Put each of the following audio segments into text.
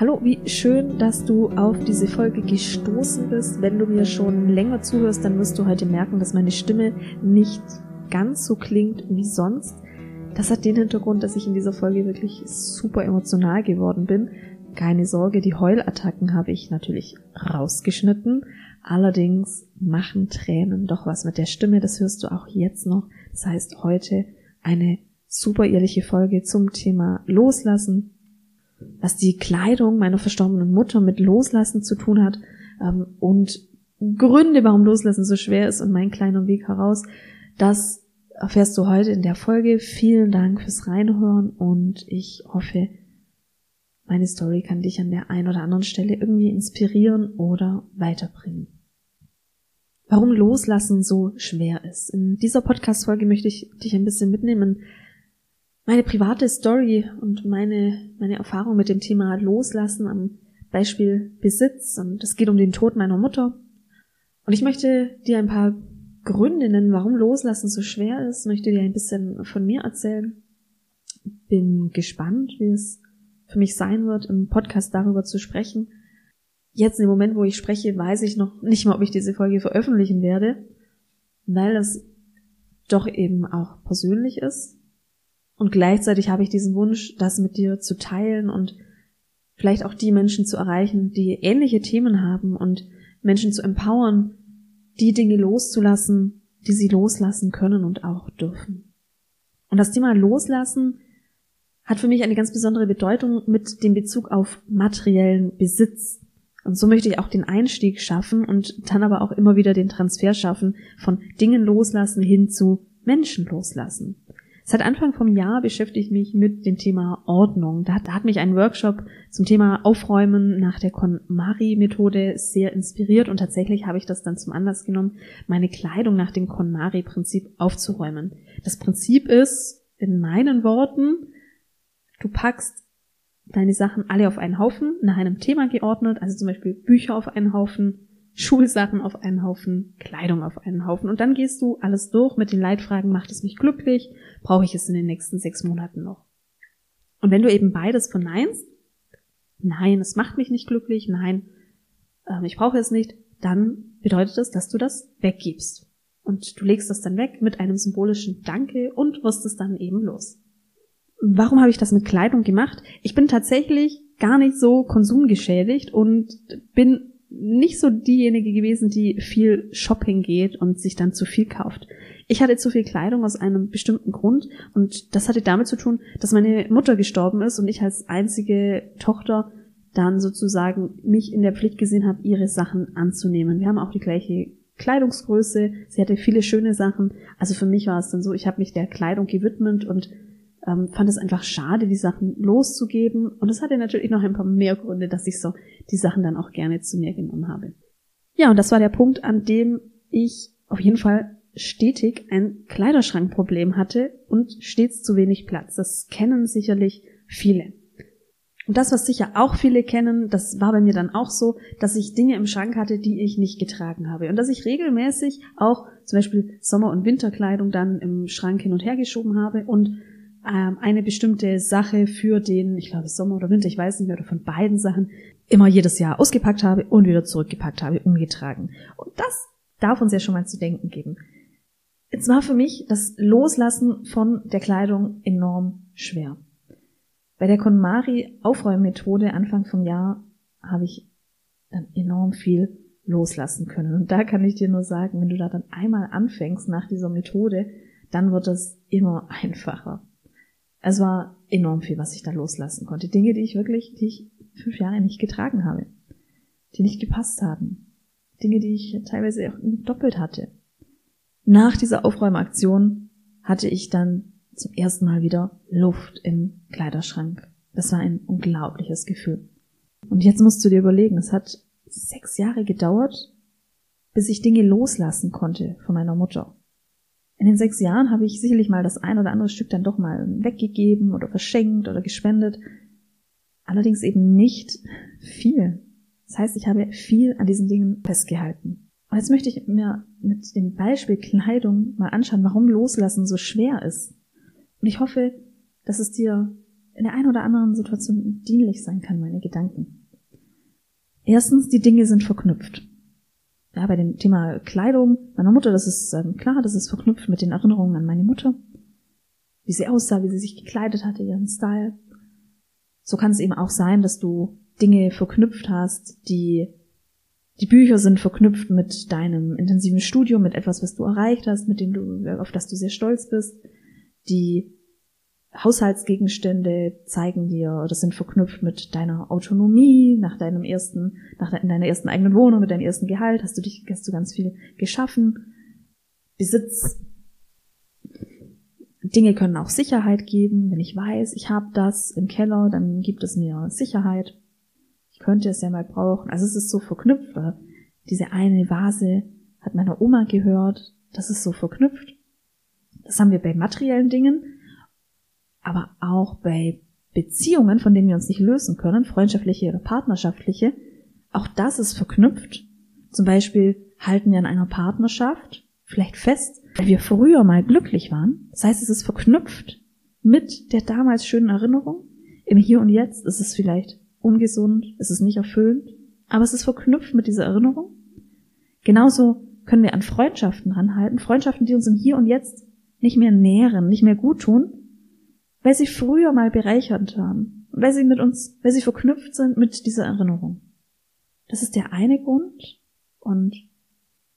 Hallo, wie schön, dass du auf diese Folge gestoßen bist. Wenn du mir schon länger zuhörst, dann wirst du heute merken, dass meine Stimme nicht ganz so klingt wie sonst. Das hat den Hintergrund, dass ich in dieser Folge wirklich super emotional geworden bin. Keine Sorge, die Heulattacken habe ich natürlich rausgeschnitten. Allerdings machen Tränen doch was mit der Stimme. Das hörst du auch jetzt noch. Das heißt, heute eine super ehrliche Folge zum Thema Loslassen, was die Kleidung meiner verstorbenen Mutter mit Loslassen zu tun hat ähm, und Gründe, warum Loslassen so schwer ist und mein kleiner Weg heraus, das erfährst du heute in der Folge. Vielen Dank fürs Reinhören und ich hoffe, meine Story kann dich an der einen oder anderen Stelle irgendwie inspirieren oder weiterbringen. Warum Loslassen so schwer ist. In dieser Podcast-Folge möchte ich dich ein bisschen mitnehmen meine private Story und meine, meine Erfahrung mit dem Thema Loslassen am Beispiel Besitz und es geht um den Tod meiner Mutter. Und ich möchte dir ein paar Gründe nennen, warum Loslassen so schwer ist, möchte dir ein bisschen von mir erzählen. Bin gespannt, wie es für mich sein wird, im Podcast darüber zu sprechen. Jetzt im Moment, wo ich spreche, weiß ich noch nicht mal, ob ich diese Folge veröffentlichen werde, weil es doch eben auch persönlich ist und gleichzeitig habe ich diesen Wunsch, das mit dir zu teilen und vielleicht auch die Menschen zu erreichen, die ähnliche Themen haben und Menschen zu empowern, die Dinge loszulassen, die sie loslassen können und auch dürfen. Und das Thema Loslassen hat für mich eine ganz besondere Bedeutung mit dem Bezug auf materiellen Besitz. Und so möchte ich auch den Einstieg schaffen und dann aber auch immer wieder den Transfer schaffen von Dingen loslassen hin zu Menschen loslassen. Seit Anfang vom Jahr beschäftige ich mich mit dem Thema Ordnung. Da, da hat mich ein Workshop zum Thema Aufräumen nach der KonMari-Methode sehr inspiriert und tatsächlich habe ich das dann zum Anlass genommen, meine Kleidung nach dem KonMari-Prinzip aufzuräumen. Das Prinzip ist, in meinen Worten, du packst deine Sachen alle auf einen Haufen, nach einem Thema geordnet, also zum Beispiel Bücher auf einen Haufen, Schulsachen auf einen Haufen, Kleidung auf einen Haufen. Und dann gehst du alles durch mit den Leitfragen, macht es mich glücklich? Brauche ich es in den nächsten sechs Monaten noch? Und wenn du eben beides verneinst, nein, es macht mich nicht glücklich, nein, äh, ich brauche es nicht, dann bedeutet das, dass du das weggibst. Und du legst das dann weg mit einem symbolischen Danke und wirst es dann eben los. Warum habe ich das mit Kleidung gemacht? Ich bin tatsächlich gar nicht so konsumgeschädigt und bin nicht so diejenige gewesen, die viel Shopping geht und sich dann zu viel kauft. Ich hatte zu viel Kleidung aus einem bestimmten Grund und das hatte damit zu tun, dass meine Mutter gestorben ist und ich als einzige Tochter dann sozusagen mich in der Pflicht gesehen habe, ihre Sachen anzunehmen. Wir haben auch die gleiche Kleidungsgröße, sie hatte viele schöne Sachen. Also für mich war es dann so, ich habe mich der Kleidung gewidmet und ähm, fand es einfach schade, die Sachen loszugeben. Und es hatte natürlich noch ein paar mehr Gründe, dass ich so die Sachen dann auch gerne zu mir genommen habe. Ja, und das war der Punkt, an dem ich auf jeden Fall stetig ein Kleiderschrankproblem hatte und stets zu wenig Platz. Das kennen sicherlich viele. Und das, was sicher auch viele kennen, das war bei mir dann auch so, dass ich Dinge im Schrank hatte, die ich nicht getragen habe. Und dass ich regelmäßig auch zum Beispiel Sommer- und Winterkleidung dann im Schrank hin und her geschoben habe und ähm, eine bestimmte Sache für den, ich glaube Sommer oder Winter, ich weiß nicht mehr, oder von beiden Sachen, immer jedes Jahr ausgepackt habe und wieder zurückgepackt habe, umgetragen. Und das darf uns ja schon mal zu denken geben. Es war für mich das Loslassen von der Kleidung enorm schwer. Bei der KonMari Aufräummethode Anfang vom Jahr habe ich dann enorm viel loslassen können. Und da kann ich dir nur sagen, wenn du da dann einmal anfängst nach dieser Methode, dann wird es immer einfacher. Es war enorm viel, was ich da loslassen konnte. Dinge, die ich wirklich, die ich fünf Jahre nicht getragen habe, die nicht gepasst haben. Dinge, die ich teilweise auch doppelt hatte. Nach dieser Aufräumaktion hatte ich dann zum ersten Mal wieder Luft im Kleiderschrank. Das war ein unglaubliches Gefühl. Und jetzt musst du dir überlegen, es hat sechs Jahre gedauert, bis ich Dinge loslassen konnte von meiner Mutter. In den sechs Jahren habe ich sicherlich mal das ein oder andere Stück dann doch mal weggegeben oder verschenkt oder gespendet. Allerdings eben nicht viel. Das heißt, ich habe viel an diesen Dingen festgehalten. Und jetzt möchte ich mir mit dem Beispiel Kleidung mal anschauen, warum Loslassen so schwer ist. Und ich hoffe, dass es dir in der einen oder anderen Situation dienlich sein kann, meine Gedanken. Erstens, die Dinge sind verknüpft. Ja, bei dem Thema Kleidung meiner Mutter, das ist ähm, klar, das ist verknüpft mit den Erinnerungen an meine Mutter. Wie sie aussah, wie sie sich gekleidet hatte, ihren Style. So kann es eben auch sein, dass du Dinge verknüpft hast, die die Bücher sind verknüpft mit deinem intensiven Studium, mit etwas, was du erreicht hast, mit dem du, auf das du sehr stolz bist. Die Haushaltsgegenstände zeigen dir, das sind verknüpft mit deiner Autonomie, nach deinem ersten, nach in deiner ersten eigenen Wohnung, mit deinem ersten Gehalt, hast du dich, hast du ganz viel geschaffen. Besitz. Dinge können auch Sicherheit geben. Wenn ich weiß, ich habe das im Keller, dann gibt es mir Sicherheit könnte es ja mal brauchen. Also es ist so verknüpft. Diese eine Vase hat meiner Oma gehört. Das ist so verknüpft. Das haben wir bei materiellen Dingen, aber auch bei Beziehungen, von denen wir uns nicht lösen können, freundschaftliche oder partnerschaftliche. Auch das ist verknüpft. Zum Beispiel halten wir an einer Partnerschaft vielleicht fest, weil wir früher mal glücklich waren. Das heißt, es ist verknüpft mit der damals schönen Erinnerung. Im Hier und Jetzt ist es vielleicht ungesund, es ist nicht erfüllend, aber es ist verknüpft mit dieser Erinnerung. Genauso können wir an Freundschaften ranhalten, Freundschaften, die uns im Hier und Jetzt nicht mehr nähren, nicht mehr gut tun, weil sie früher mal bereichernd waren, weil sie mit uns, weil sie verknüpft sind mit dieser Erinnerung. Das ist der eine Grund und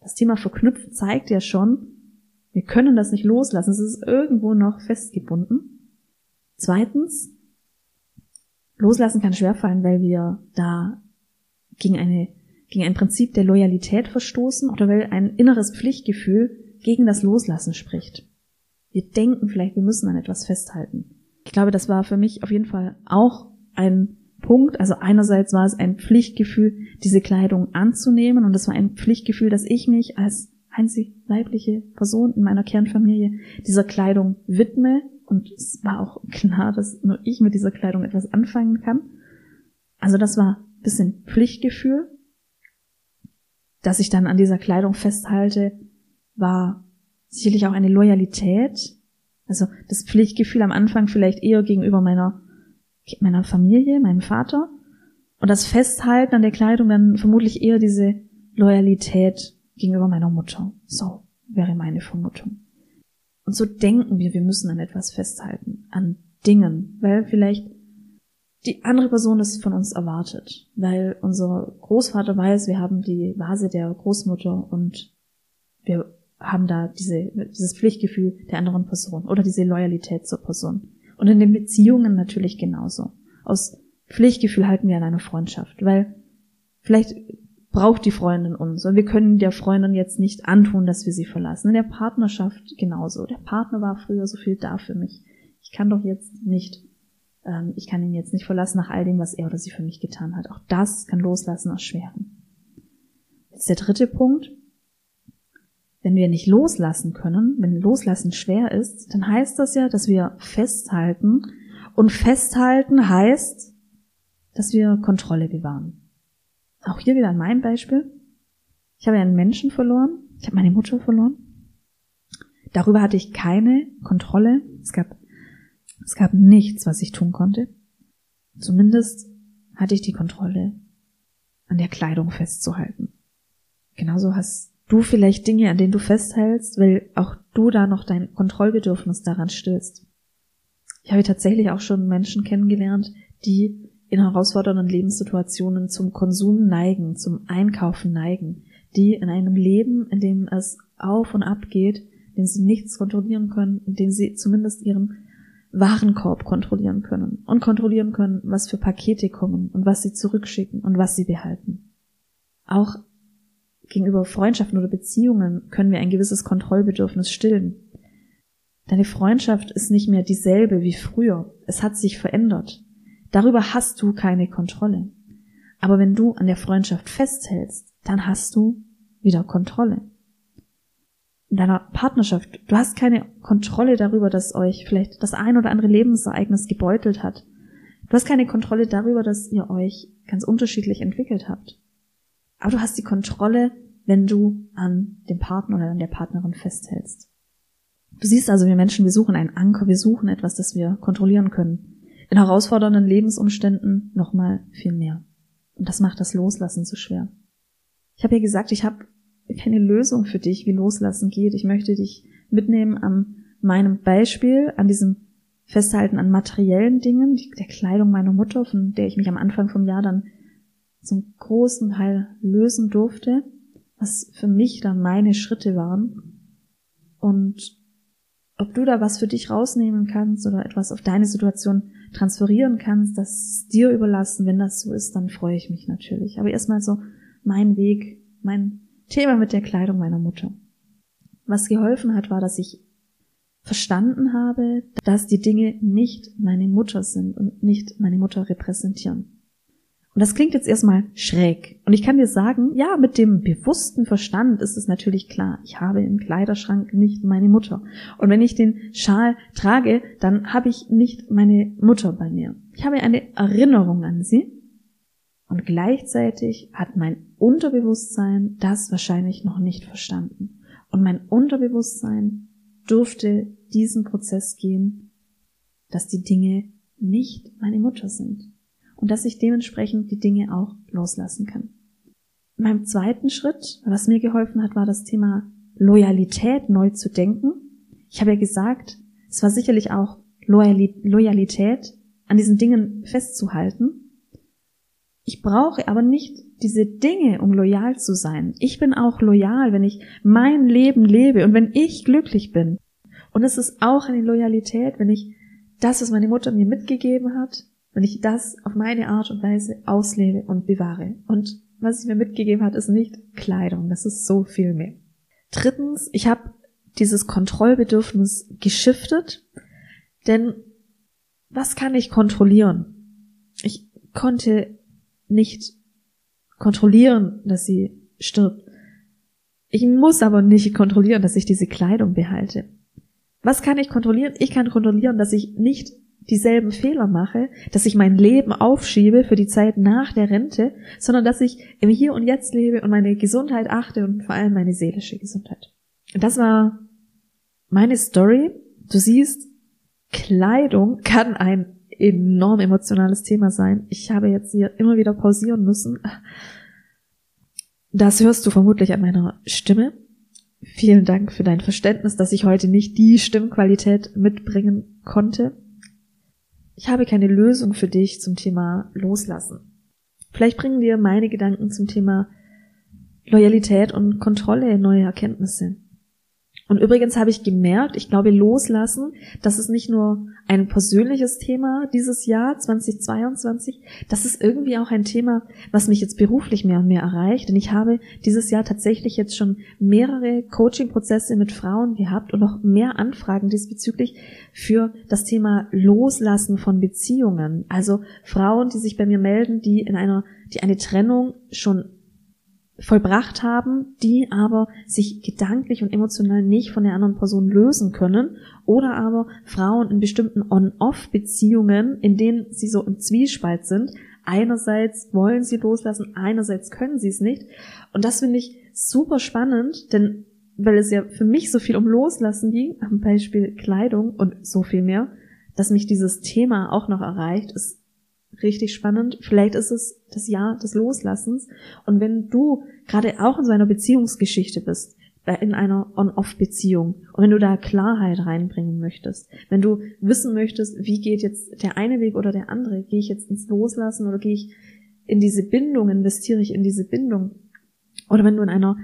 das Thema verknüpft zeigt ja schon, wir können das nicht loslassen, es ist irgendwo noch festgebunden. Zweitens, Loslassen kann schwerfallen, weil wir da gegen eine, gegen ein Prinzip der Loyalität verstoßen oder weil ein inneres Pflichtgefühl gegen das Loslassen spricht. Wir denken vielleicht, wir müssen an etwas festhalten. Ich glaube, das war für mich auf jeden Fall auch ein Punkt. Also einerseits war es ein Pflichtgefühl, diese Kleidung anzunehmen und es war ein Pflichtgefühl, dass ich mich als einzig weibliche Person in meiner Kernfamilie dieser Kleidung widme und es war auch klar, dass nur ich mit dieser Kleidung etwas anfangen kann. Also das war ein bisschen Pflichtgefühl. Dass ich dann an dieser Kleidung festhalte, war sicherlich auch eine Loyalität. Also das Pflichtgefühl am Anfang vielleicht eher gegenüber meiner, meiner Familie, meinem Vater. Und das Festhalten an der Kleidung dann vermutlich eher diese Loyalität gegenüber meiner Mutter. So wäre meine Vermutung. Und so denken wir, wir müssen an etwas festhalten, an Dingen, weil vielleicht die andere Person es von uns erwartet, weil unser Großvater weiß, wir haben die Vase der Großmutter und wir haben da diese, dieses Pflichtgefühl der anderen Person oder diese Loyalität zur Person. Und in den Beziehungen natürlich genauso. Aus Pflichtgefühl halten wir an einer Freundschaft, weil vielleicht braucht die Freundin uns. Und wir können der Freundin jetzt nicht antun, dass wir sie verlassen. In der Partnerschaft genauso. Der Partner war früher so viel da für mich. Ich kann doch jetzt nicht, ähm, ich kann ihn jetzt nicht verlassen nach all dem, was er oder sie für mich getan hat. Auch das kann Loslassen erschweren. Jetzt der dritte Punkt. Wenn wir nicht loslassen können, wenn Loslassen schwer ist, dann heißt das ja, dass wir festhalten. Und festhalten heißt, dass wir Kontrolle bewahren. Auch hier wieder an meinem Beispiel. Ich habe einen Menschen verloren. Ich habe meine Mutter verloren. Darüber hatte ich keine Kontrolle. Es gab, es gab nichts, was ich tun konnte. Zumindest hatte ich die Kontrolle, an der Kleidung festzuhalten. Genauso hast du vielleicht Dinge, an denen du festhältst, weil auch du da noch dein Kontrollbedürfnis daran stillst. Ich habe tatsächlich auch schon Menschen kennengelernt, die in herausfordernden Lebenssituationen zum Konsum neigen, zum Einkaufen neigen, die in einem Leben, in dem es auf und ab geht, in dem sie nichts kontrollieren können, in dem sie zumindest ihren Warenkorb kontrollieren können und kontrollieren können, was für Pakete kommen und was sie zurückschicken und was sie behalten. Auch gegenüber Freundschaften oder Beziehungen können wir ein gewisses Kontrollbedürfnis stillen. Deine Freundschaft ist nicht mehr dieselbe wie früher. Es hat sich verändert. Darüber hast du keine Kontrolle. Aber wenn du an der Freundschaft festhältst, dann hast du wieder Kontrolle. In deiner Partnerschaft, du hast keine Kontrolle darüber, dass euch vielleicht das ein oder andere Lebensereignis gebeutelt hat. Du hast keine Kontrolle darüber, dass ihr euch ganz unterschiedlich entwickelt habt. Aber du hast die Kontrolle, wenn du an dem Partner oder an der Partnerin festhältst. Du siehst also, wir Menschen, wir suchen einen Anker, wir suchen etwas, das wir kontrollieren können. in herausfordernden Lebensumständen nochmal viel mehr. Und das macht das Loslassen so schwer. Ich habe ja gesagt, ich habe keine Lösung für dich, wie Loslassen geht. Ich möchte dich mitnehmen an meinem Beispiel, an diesem Festhalten an materiellen Dingen, der Kleidung meiner Mutter, von der ich mich am Anfang vom Jahr dann zum großen Teil lösen durfte, was für mich dann meine Schritte waren. Und ob du da was für dich rausnehmen kannst oder etwas auf deine Situation transferieren kannst, das dir überlassen. Wenn das so ist, dann freue ich mich natürlich. Aber erstmal so mein Weg, mein Thema mit der Kleidung meiner Mutter. Was geholfen hat, war, dass ich verstanden habe, dass die Dinge nicht meine Mutter sind und nicht meine Mutter repräsentieren. Und das klingt jetzt erstmal schräg. Und ich kann dir sagen, ja, mit dem bewussten Verstand ist es natürlich klar, ich habe im Kleiderschrank nicht meine Mutter. Und wenn ich den Schal trage, dann habe ich nicht meine Mutter bei mir. Ich habe eine Erinnerung an sie. Und gleichzeitig hat mein Unterbewusstsein das wahrscheinlich noch nicht verstanden. Und mein Unterbewusstsein durfte diesen Prozess gehen, dass die Dinge nicht meine Mutter sind und dass ich dementsprechend die Dinge auch loslassen kann. In meinem zweiten Schritt, was mir geholfen hat, war das Thema Loyalität neu zu denken. Ich habe ja gesagt, es war sicherlich auch Loyalität, an diesen Dingen festzuhalten. Ich brauche aber nicht diese Dinge, um loyal zu sein. Ich bin auch loyal, wenn ich mein Leben lebe und wenn ich glücklich bin. Und es ist auch eine Loyalität, wenn ich das, was meine Mutter mir mitgegeben hat, wenn ich das auf meine Art und Weise auslebe und bewahre. Und was sie mir mitgegeben hat, ist nicht Kleidung, das ist so viel mehr. Drittens, ich habe dieses Kontrollbedürfnis geschiftet, denn was kann ich kontrollieren? Ich konnte nicht kontrollieren, dass sie stirbt. Ich muss aber nicht kontrollieren, dass ich diese Kleidung behalte. Was kann ich kontrollieren? Ich kann kontrollieren, dass ich nicht dieselben Fehler mache, dass ich mein Leben aufschiebe für die Zeit nach der Rente, sondern dass ich im Hier und Jetzt lebe und meine Gesundheit achte und vor allem meine seelische Gesundheit. Und das war meine Story. Du siehst, Kleidung kann ein enorm emotionales Thema sein. Ich habe jetzt hier immer wieder pausieren müssen. Das hörst du vermutlich an meiner Stimme. Vielen Dank für dein Verständnis, dass ich heute nicht die Stimmqualität mitbringen konnte ich habe keine Lösung für dich zum Thema Loslassen. Vielleicht bringen dir meine Gedanken zum Thema Loyalität und Kontrolle neue Erkenntnisse. Und übrigens habe ich gemerkt, ich glaube, loslassen, das ist nicht nur ein persönliches Thema dieses Jahr 2022, das ist irgendwie auch ein Thema, was mich jetzt beruflich mehr und mehr erreicht. Denn ich habe dieses Jahr tatsächlich jetzt schon mehrere Coaching-Prozesse mit Frauen gehabt und noch mehr Anfragen diesbezüglich für das Thema Loslassen von Beziehungen. Also Frauen, die sich bei mir melden, die in einer, die eine Trennung schon vollbracht haben, die aber sich gedanklich und emotional nicht von der anderen Person lösen können oder aber Frauen in bestimmten On-Off-Beziehungen, in denen sie so im Zwiespalt sind. Einerseits wollen sie loslassen, einerseits können sie es nicht. Und das finde ich super spannend, denn weil es ja für mich so viel um Loslassen ging, am Beispiel Kleidung und so viel mehr, dass mich dieses Thema auch noch erreicht, ist richtig spannend. Vielleicht ist es das Jahr des Loslassens. Und wenn du gerade auch in so einer Beziehungsgeschichte bist, in einer On-Off-Beziehung und wenn du da Klarheit reinbringen möchtest, wenn du wissen möchtest, wie geht jetzt der eine Weg oder der andere, gehe ich jetzt ins Loslassen oder gehe ich in diese Bindung, investiere ich in diese Bindung, oder wenn du in einer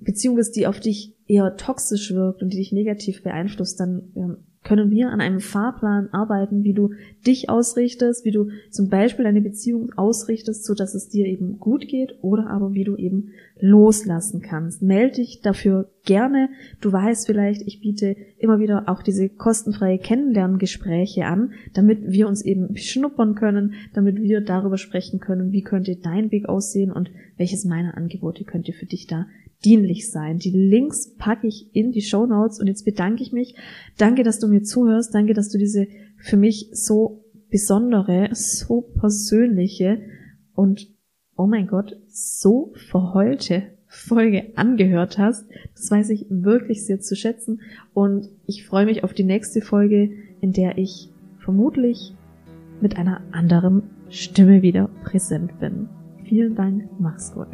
Beziehung bist, die auf dich eher toxisch wirkt und die dich negativ beeinflusst, dann ähm, können wir an einem Fahrplan arbeiten, wie du dich ausrichtest, wie du zum Beispiel deine Beziehung ausrichtest, so dass es dir eben gut geht oder aber wie du eben loslassen kannst. Melde dich dafür gerne. Du weißt vielleicht, ich biete immer wieder auch diese kostenfreie Kennenlerngespräche an, damit wir uns eben beschnuppern können, damit wir darüber sprechen können, wie könnte dein Weg aussehen und welches meiner Angebote könnte für dich da dienlich sein. Die Links packe ich in die Show Notes und jetzt bedanke ich mich. Danke, dass du mir zuhörst. Danke, dass du diese für mich so besondere, so persönliche und oh mein Gott, so verheulte Folge angehört hast. Das weiß ich wirklich sehr zu schätzen und ich freue mich auf die nächste Folge, in der ich vermutlich mit einer anderen Stimme wieder präsent bin. Vielen Dank, mach's gut.